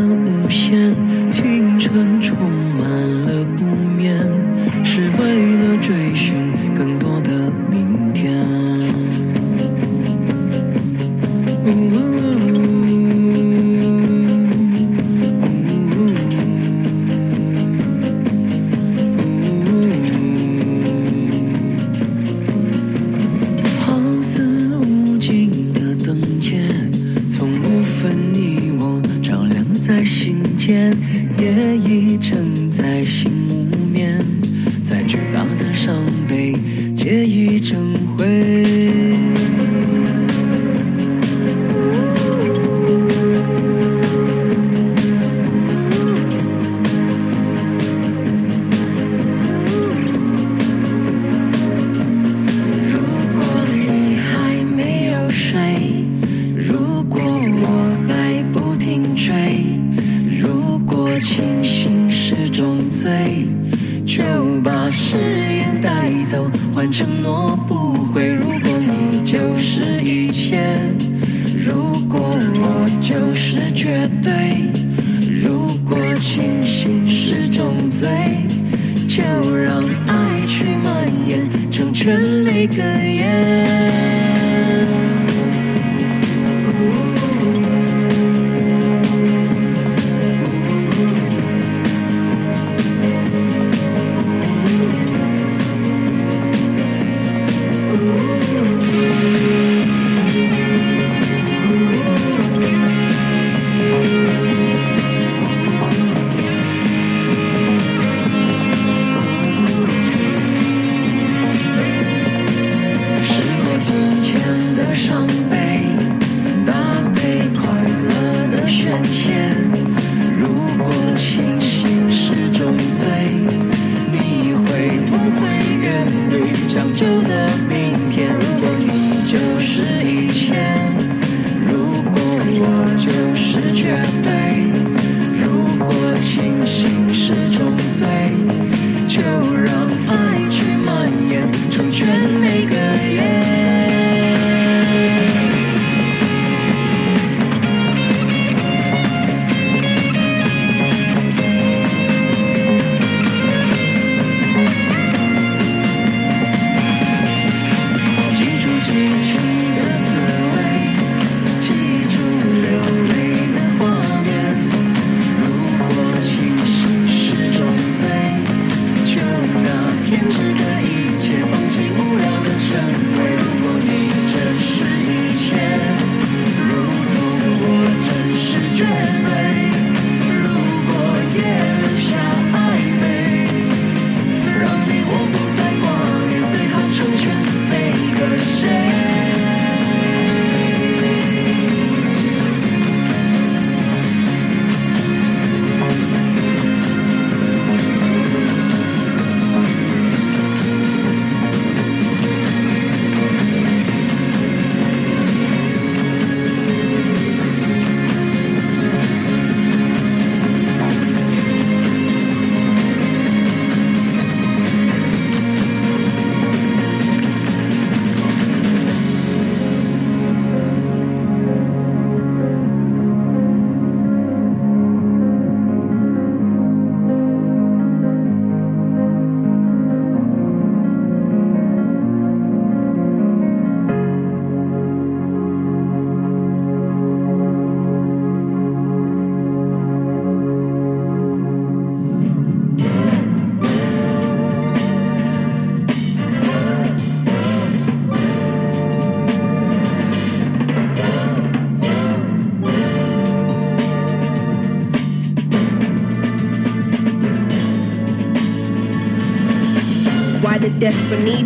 them.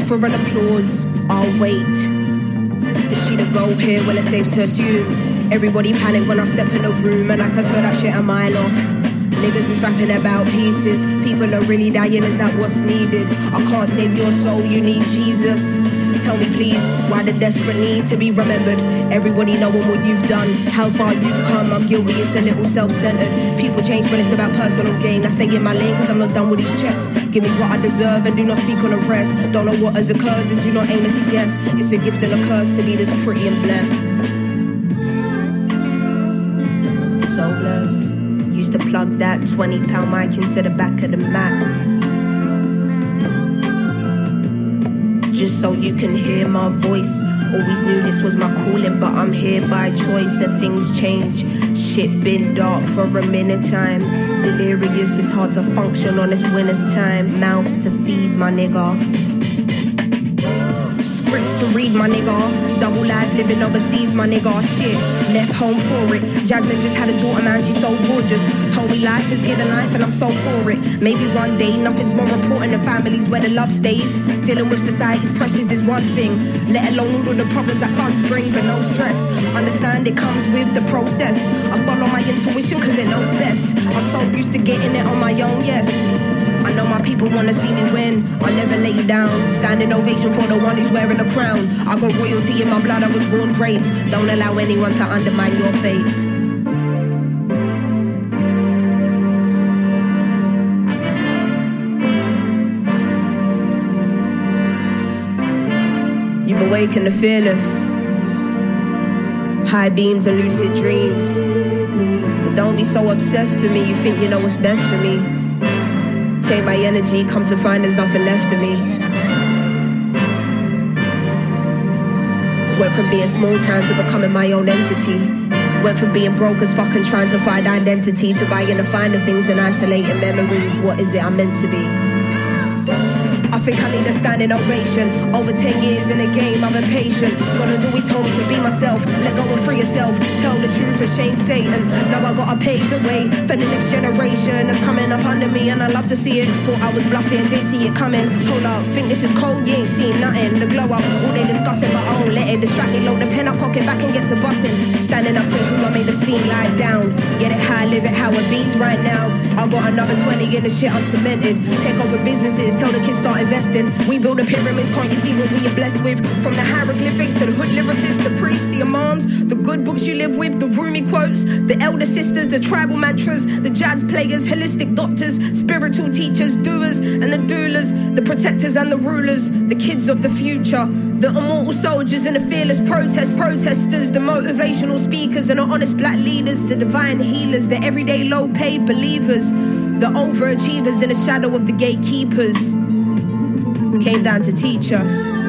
For an applause. I'll wait. Is she the go here? Well, it's safe to assume. Everybody panic when I step in the room, and I can feel that shit a mile off. Niggas is rapping about pieces. People are really dying, is that what's needed? I can't save your soul, you need Jesus. Tell me please, why the desperate need to be remembered? Everybody knowing what you've done, how far you've come. I'm guilty, it's a little self-centered. People change when it's about personal gain. I stay in my lane cause I'm not done with these checks. Give me what I deserve and do not speak on the rest. Don't know what has occurred and do not aimlessly guess. It's a gift and a curse to be this pretty and blessed. So blessed. Used to plug that 20 pound mic into the back of the mat. Just so you can hear my voice. Always knew this was my calling, but I'm here by choice and things change. Shit been dark for a minute time. Delirious, it's hard to function on this winter's time. Mouths to feed, my nigga read, my nigga. Double life living overseas, my nigga. Shit, left home for it. Jasmine just had a daughter, man, she's so gorgeous. Told me life is given life, and I'm so for it. Maybe one day nothing's more important than families where the love stays. Dealing with society's pressures is one thing, let alone all the problems that funds bring, but no stress. Understand it comes with the process. I follow my intuition cause it knows best. I'm so used to getting it on my own, yes. People wanna see me win. I'll never lay you down. Standing ovation for the one who's wearing the crown. I got royalty in my blood, I was born great. Don't allow anyone to undermine your fate. You've awakened the fearless. High beams and lucid dreams. But don't be so obsessed to me, you think you know what's best for me. Take my energy, come to find there's nothing left of me. Went from being small town to becoming my own entity. Went from being broke as fucking trying to find identity to buying the finer things and isolating memories. What is it I'm meant to be? I think I need a standing ovation. Over 10 years in the game, I'm impatient. God has always told me to be myself. Let go and free yourself. Tell the truth and shame Satan. Now I gotta pave the way for the next generation that's coming up under me, and I love to see it. Thought I was bluffing, didn't see it coming. Hold up, think this is cold, you ain't seen nothing. The glow up, all they discussing, but I won't let it distract me. Load the pen up, pocket back and get to busting. Standing up to who I made the scene lie down. High, live it how it beats right now. I got another 20 in the shit I'm cemented. Take over businesses, tell the kids start investing. We build the pyramids, can't you see what we are blessed with? From the hieroglyphics to the hood lyricists, the priests, the imams, the good books you live with, the Rumi quotes, the elder sisters, the tribal mantras, the jazz players, holistic doctors, spiritual teachers, doers and the doulas, the protectors and the rulers, the kids of the future, the immortal soldiers and the fearless protest protesters, the motivational speakers and the honest black leaders, the divine healers, the everyday low paid believers, the overachievers in the shadow of the gatekeepers came down to teach us.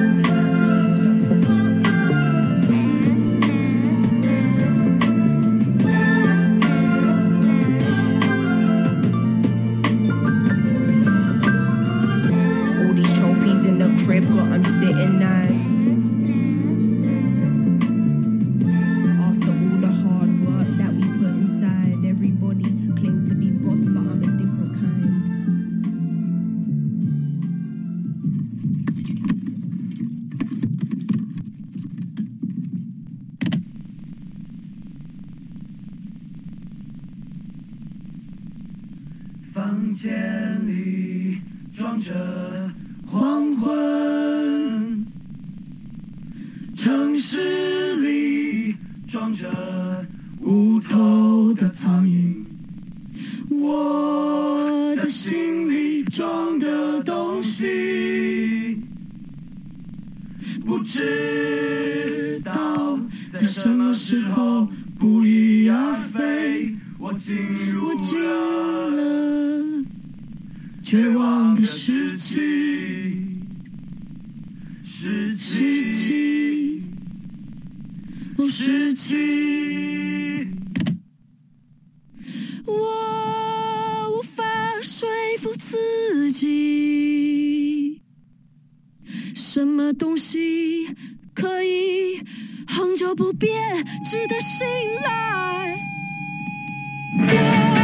我进入了绝望的时期，时期，哦，时期。我无法说服自己，什么东西可以恒久不变，值得信赖。Yeah.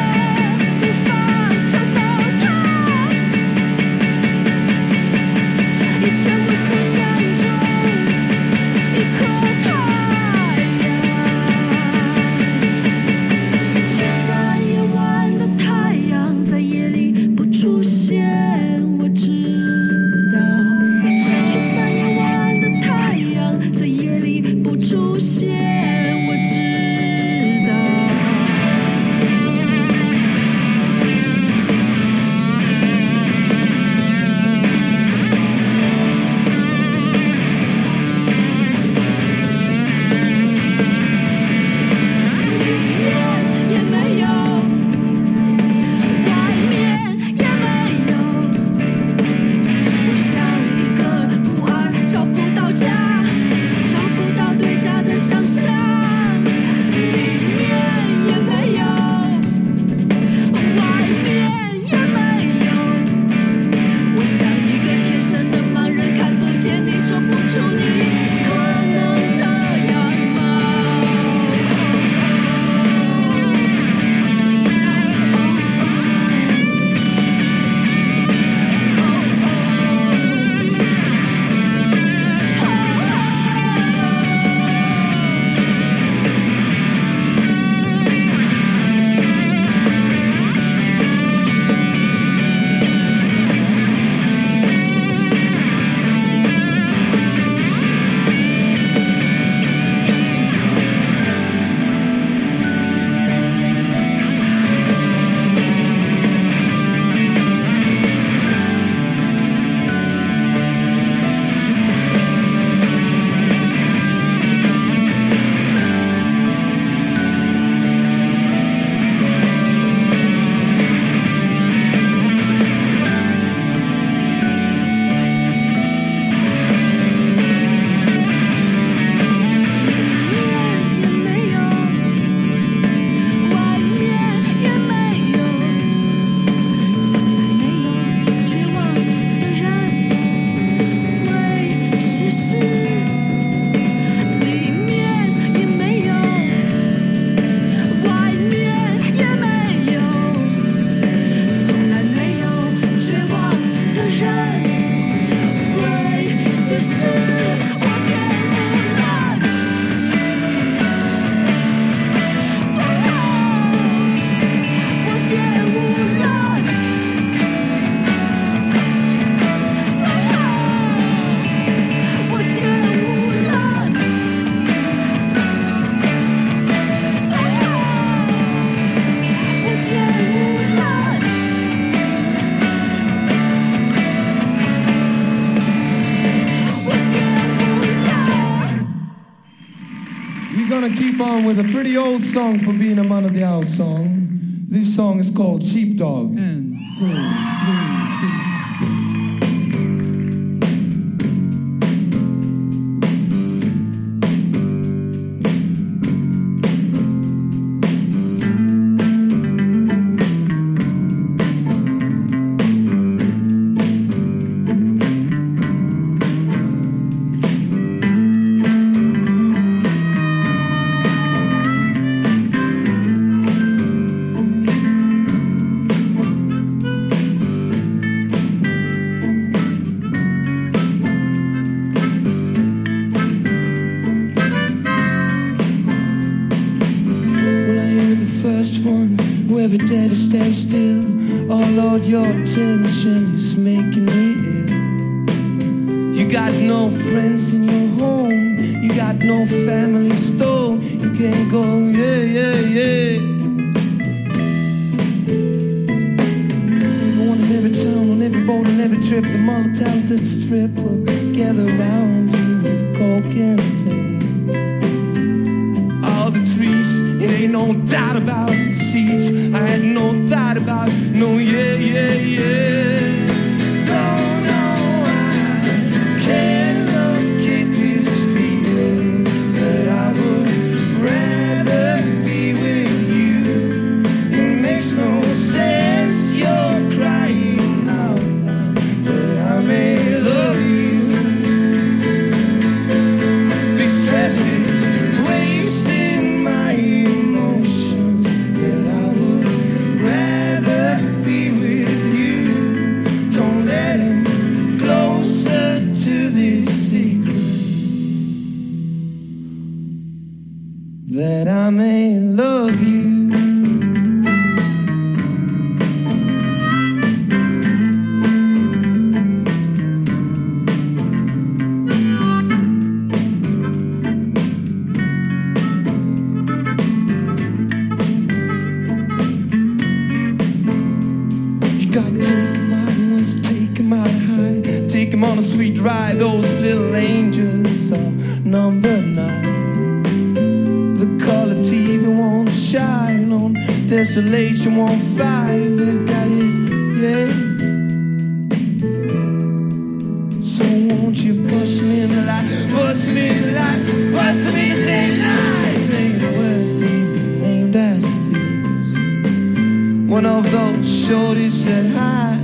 With a pretty old song for being a man of the house song. This song is called Sheepdog. And three, every day to stay still. Oh Lord, your attention is making me ill. You got no friends in your home, you got no family store. You can't go, yeah, yeah, yeah. Every one of every town, on every boat, on every trip, the more talented strip will gather around you with coke and pain. All the trees, it ain't no doubt about the seeds. by those little angels of number nine. The color TV won't shine on Desolation 15. They've got it, yeah. So won't you bust me in the light, bust me in the light, bust me in the light. Ain't worthy, named as thieves. One of those shorties said hi.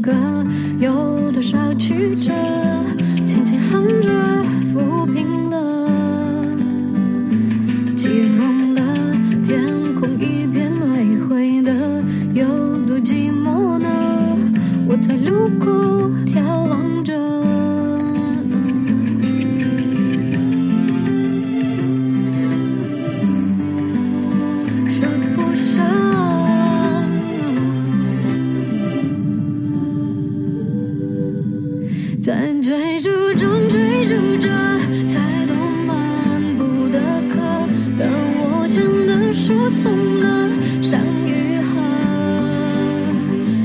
歌有多少曲折输送了伤与恨，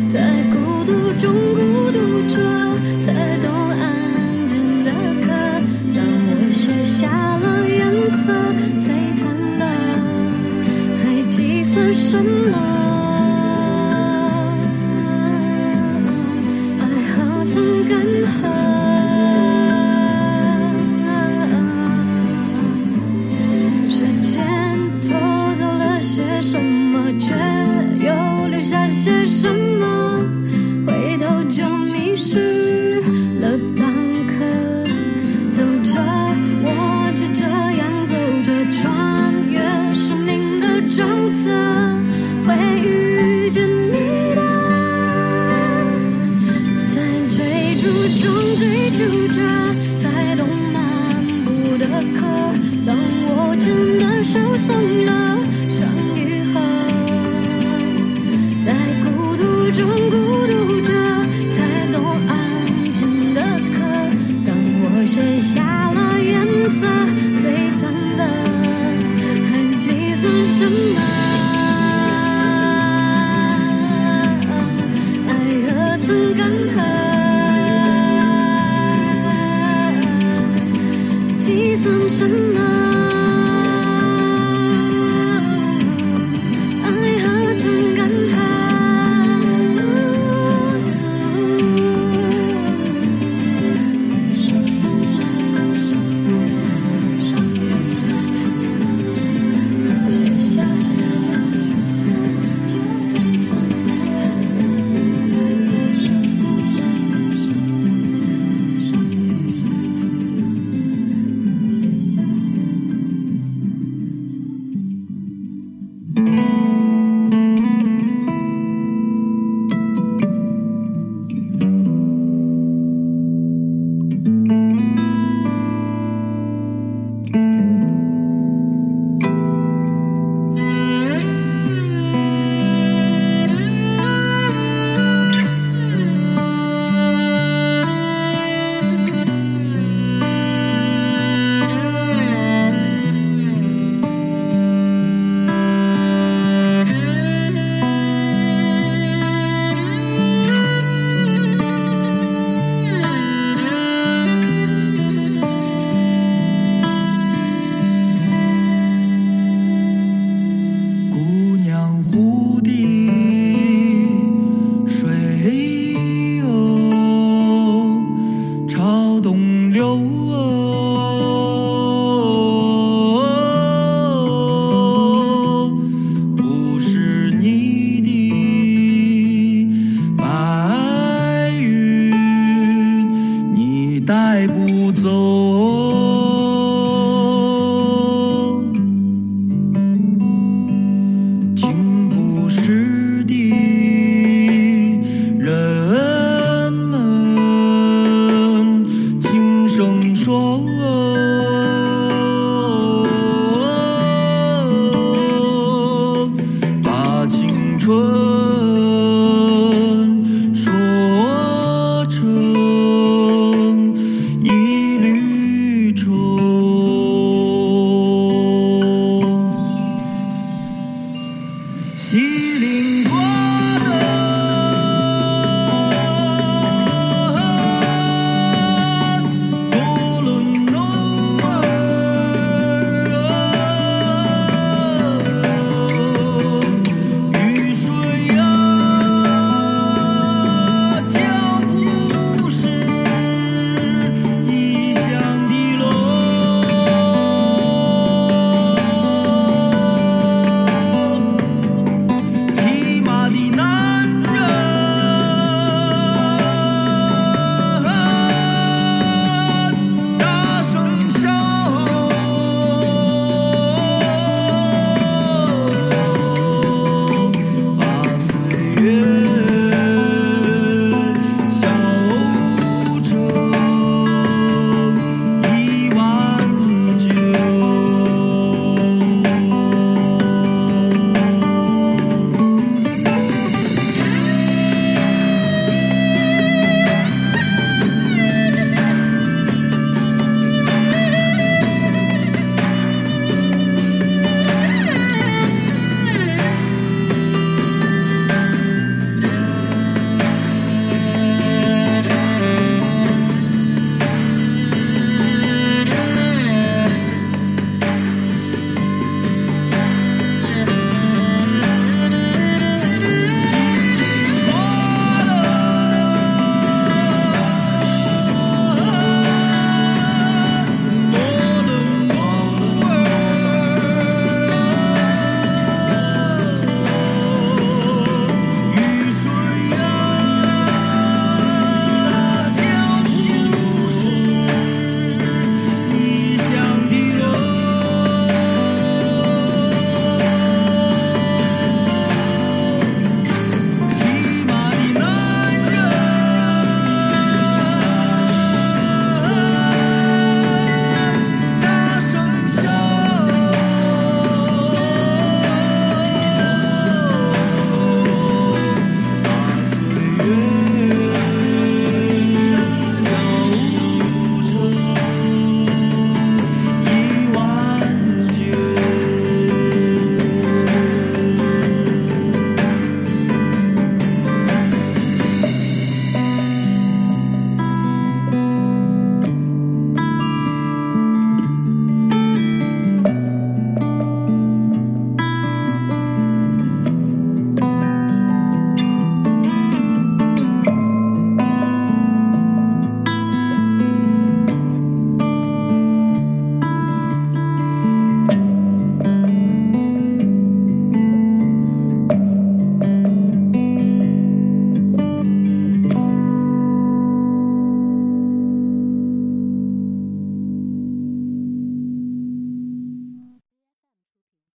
在孤独中孤独着，才懂安静的可。当我卸下了颜色，璀璨了，还计算什么？途中追逐着才懂漫步的渴。当我真的手松了，伤愈合，在孤独中孤独着才懂安静的渴。当我卸下了颜色，最灿烂，还计算什么？什么？